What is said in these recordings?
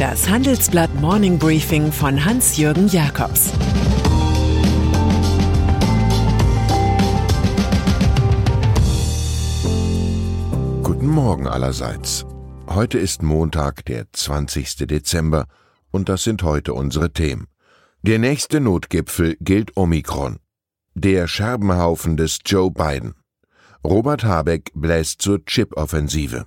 Das Handelsblatt Morning Briefing von Hans-Jürgen Jakobs Guten Morgen allerseits. Heute ist Montag, der 20. Dezember, und das sind heute unsere Themen. Der nächste Notgipfel gilt Omikron. Der Scherbenhaufen des Joe Biden. Robert Habeck bläst zur Chip-Offensive.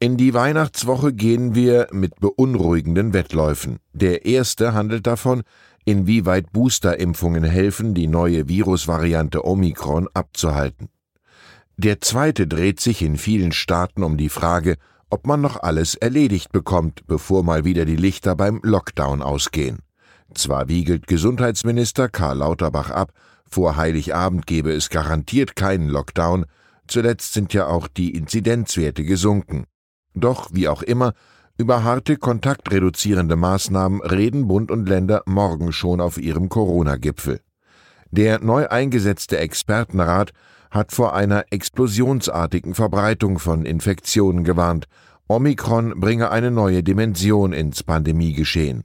In die Weihnachtswoche gehen wir mit beunruhigenden Wettläufen. Der erste handelt davon, inwieweit Boosterimpfungen helfen, die neue Virusvariante Omikron abzuhalten. Der zweite dreht sich in vielen Staaten um die Frage, ob man noch alles erledigt bekommt, bevor mal wieder die Lichter beim Lockdown ausgehen. Zwar wiegelt Gesundheitsminister Karl Lauterbach ab, vor Heiligabend gebe es garantiert keinen Lockdown, zuletzt sind ja auch die Inzidenzwerte gesunken. Doch, wie auch immer, über harte kontaktreduzierende Maßnahmen reden Bund und Länder morgen schon auf ihrem Corona-Gipfel. Der neu eingesetzte Expertenrat hat vor einer explosionsartigen Verbreitung von Infektionen gewarnt. Omikron bringe eine neue Dimension ins Pandemiegeschehen.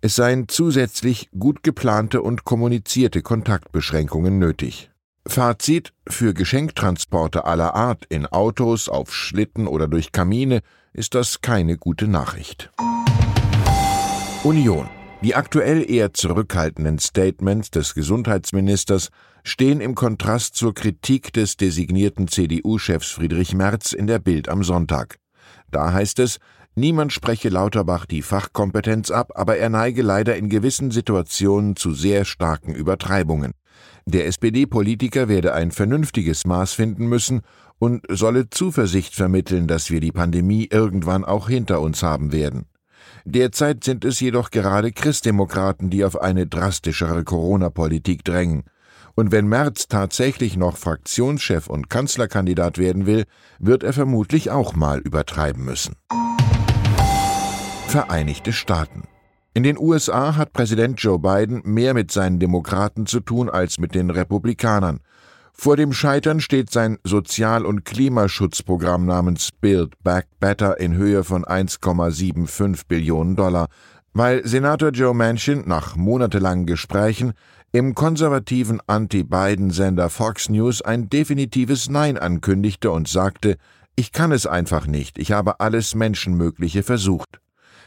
Es seien zusätzlich gut geplante und kommunizierte Kontaktbeschränkungen nötig. Fazit: Für Geschenktransporte aller Art in Autos, auf Schlitten oder durch Kamine ist das keine gute Nachricht. Union. Die aktuell eher zurückhaltenden Statements des Gesundheitsministers stehen im Kontrast zur Kritik des designierten CDU-Chefs Friedrich Merz in der Bild am Sonntag. Da heißt es, niemand spreche Lauterbach die Fachkompetenz ab, aber er neige leider in gewissen Situationen zu sehr starken Übertreibungen. Der SPD-Politiker werde ein vernünftiges Maß finden müssen und solle Zuversicht vermitteln, dass wir die Pandemie irgendwann auch hinter uns haben werden. Derzeit sind es jedoch gerade Christdemokraten, die auf eine drastischere Corona-Politik drängen. Und wenn Merz tatsächlich noch Fraktionschef und Kanzlerkandidat werden will, wird er vermutlich auch mal übertreiben müssen. Vereinigte Staaten in den USA hat Präsident Joe Biden mehr mit seinen Demokraten zu tun als mit den Republikanern. Vor dem Scheitern steht sein Sozial- und Klimaschutzprogramm namens Build Back Better in Höhe von 1,75 Billionen Dollar, weil Senator Joe Manchin nach monatelangen Gesprächen im konservativen Anti-Biden-Sender Fox News ein definitives Nein ankündigte und sagte, ich kann es einfach nicht, ich habe alles Menschenmögliche versucht.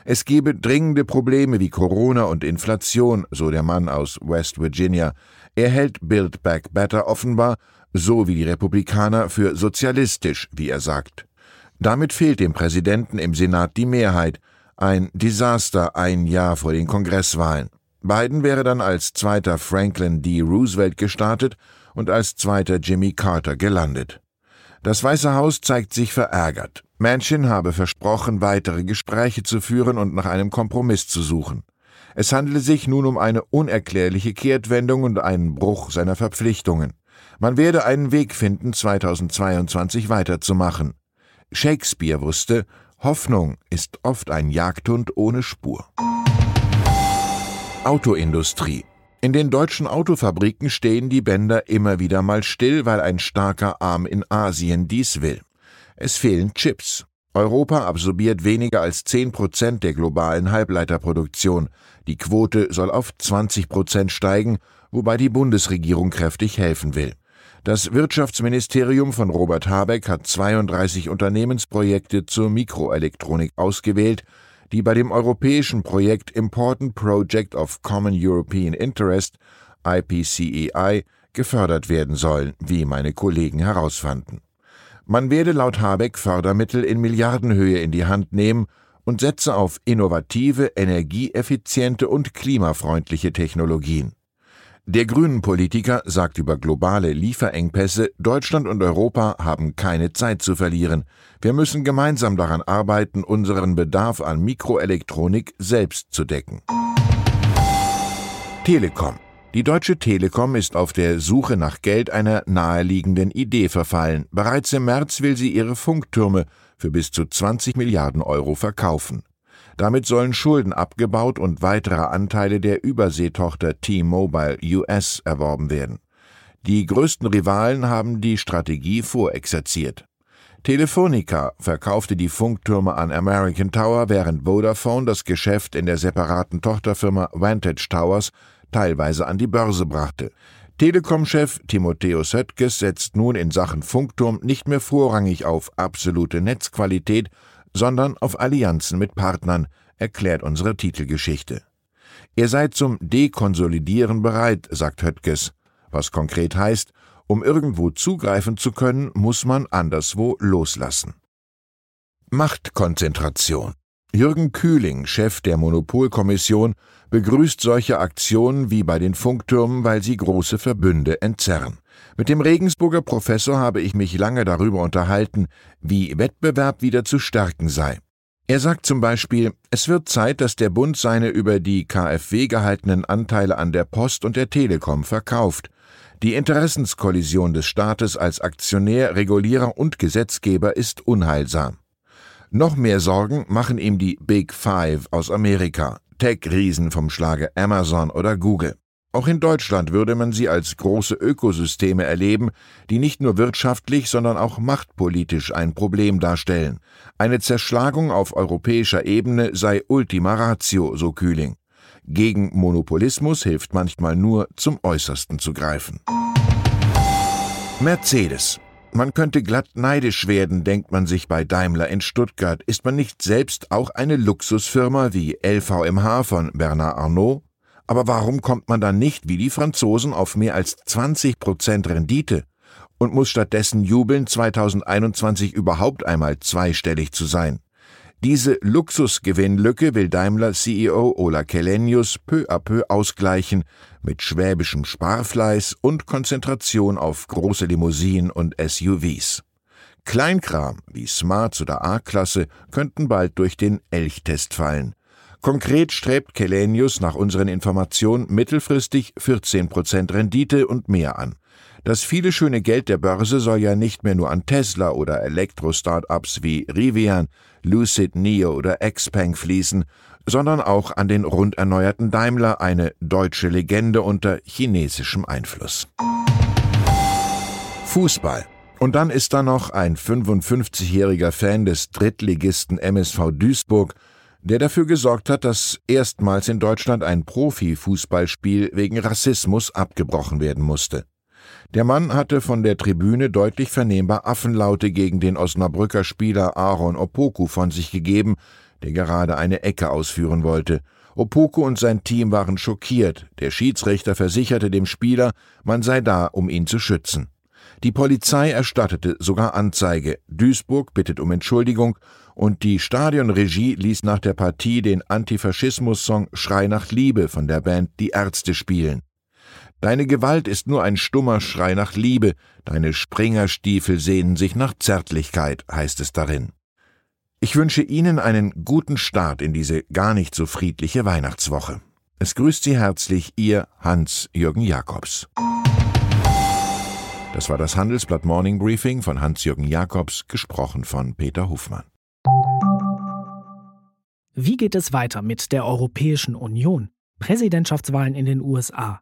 Es gebe dringende Probleme wie Corona und Inflation, so der Mann aus West Virginia. Er hält Build Back Better offenbar, so wie die Republikaner, für sozialistisch, wie er sagt. Damit fehlt dem Präsidenten im Senat die Mehrheit. Ein Desaster ein Jahr vor den Kongresswahlen. Biden wäre dann als zweiter Franklin D. Roosevelt gestartet und als zweiter Jimmy Carter gelandet. Das Weiße Haus zeigt sich verärgert. Manchin habe versprochen, weitere Gespräche zu führen und nach einem Kompromiss zu suchen. Es handele sich nun um eine unerklärliche Kehrtwendung und einen Bruch seiner Verpflichtungen. Man werde einen Weg finden, 2022 weiterzumachen. Shakespeare wusste, Hoffnung ist oft ein Jagdhund ohne Spur. Autoindustrie in den deutschen Autofabriken stehen die Bänder immer wieder mal still, weil ein starker Arm in Asien dies will. Es fehlen Chips. Europa absorbiert weniger als 10 Prozent der globalen Halbleiterproduktion. Die Quote soll auf 20 Prozent steigen, wobei die Bundesregierung kräftig helfen will. Das Wirtschaftsministerium von Robert Habeck hat 32 Unternehmensprojekte zur Mikroelektronik ausgewählt die bei dem europäischen Projekt Important Project of Common European Interest IPCEI gefördert werden sollen, wie meine Kollegen herausfanden. Man werde laut Habeck Fördermittel in Milliardenhöhe in die Hand nehmen und setze auf innovative, energieeffiziente und klimafreundliche Technologien. Der Grünen-Politiker sagt über globale Lieferengpässe, Deutschland und Europa haben keine Zeit zu verlieren. Wir müssen gemeinsam daran arbeiten, unseren Bedarf an Mikroelektronik selbst zu decken. Telekom. Die Deutsche Telekom ist auf der Suche nach Geld einer naheliegenden Idee verfallen. Bereits im März will sie ihre Funktürme für bis zu 20 Milliarden Euro verkaufen. Damit sollen Schulden abgebaut und weitere Anteile der Überseetochter T-Mobile US erworben werden. Die größten Rivalen haben die Strategie vorexerziert. Telefonica verkaufte die Funktürme an American Tower, während Vodafone das Geschäft in der separaten Tochterfirma Vantage Towers teilweise an die Börse brachte. Telekom-Chef Timotheus Höttges setzt nun in Sachen Funkturm nicht mehr vorrangig auf absolute Netzqualität, sondern auf Allianzen mit Partnern, erklärt unsere Titelgeschichte. Er sei zum Dekonsolidieren bereit, sagt Höttges, was konkret heißt, um irgendwo zugreifen zu können, muss man anderswo loslassen. Machtkonzentration. Jürgen Kühling, Chef der Monopolkommission, begrüßt solche Aktionen wie bei den Funktürmen, weil sie große Verbünde entzerren. Mit dem Regensburger Professor habe ich mich lange darüber unterhalten, wie Wettbewerb wieder zu stärken sei. Er sagt zum Beispiel, es wird Zeit, dass der Bund seine über die KfW gehaltenen Anteile an der Post und der Telekom verkauft. Die Interessenskollision des Staates als Aktionär, Regulierer und Gesetzgeber ist unheilsam. Noch mehr Sorgen machen ihm die Big Five aus Amerika, Tech-Riesen vom Schlage Amazon oder Google. Auch in Deutschland würde man sie als große Ökosysteme erleben, die nicht nur wirtschaftlich, sondern auch machtpolitisch ein Problem darstellen. Eine Zerschlagung auf europäischer Ebene sei Ultima Ratio, so Kühling. Gegen Monopolismus hilft manchmal nur, zum Äußersten zu greifen. Mercedes. Man könnte glatt neidisch werden, denkt man sich bei Daimler in Stuttgart. Ist man nicht selbst auch eine Luxusfirma wie LVMH von Bernard Arnault? Aber warum kommt man dann nicht wie die Franzosen auf mehr als 20 Prozent Rendite und muss stattdessen jubeln, 2021 überhaupt einmal zweistellig zu sein? Diese Luxusgewinnlücke will Daimler CEO Ola Kellenius peu à peu ausgleichen mit schwäbischem Sparfleiß und Konzentration auf große Limousinen und SUVs. Kleinkram wie Smarts oder A-Klasse könnten bald durch den Elchtest fallen. Konkret strebt Kelenius nach unseren Informationen mittelfristig 14% Rendite und mehr an. Das viele schöne Geld der Börse soll ja nicht mehr nur an Tesla oder Elektro-Startups wie Rivian, Lucid Neo oder Xpeng fließen, sondern auch an den rund erneuerten Daimler, eine deutsche Legende unter chinesischem Einfluss. Fußball. Und dann ist da noch ein 55-jähriger Fan des Drittligisten MSV Duisburg, der dafür gesorgt hat, dass erstmals in Deutschland ein Profifußballspiel wegen Rassismus abgebrochen werden musste. Der Mann hatte von der Tribüne deutlich vernehmbar Affenlaute gegen den Osnabrücker Spieler Aaron Opoku von sich gegeben, der gerade eine Ecke ausführen wollte. Opoku und sein Team waren schockiert. Der Schiedsrichter versicherte dem Spieler, man sei da, um ihn zu schützen. Die Polizei erstattete sogar Anzeige. Duisburg bittet um Entschuldigung und die Stadionregie ließ nach der Partie den Antifaschismus-Song Schrei nach Liebe von der Band Die Ärzte spielen. Deine Gewalt ist nur ein stummer Schrei nach Liebe, deine Springerstiefel sehnen sich nach Zärtlichkeit, heißt es darin. Ich wünsche Ihnen einen guten Start in diese gar nicht so friedliche Weihnachtswoche. Es grüßt Sie herzlich Ihr Hans-Jürgen Jakobs. Das war das Handelsblatt Morning Briefing von Hans-Jürgen Jakobs, gesprochen von Peter Hofmann. Wie geht es weiter mit der Europäischen Union? Präsidentschaftswahlen in den USA,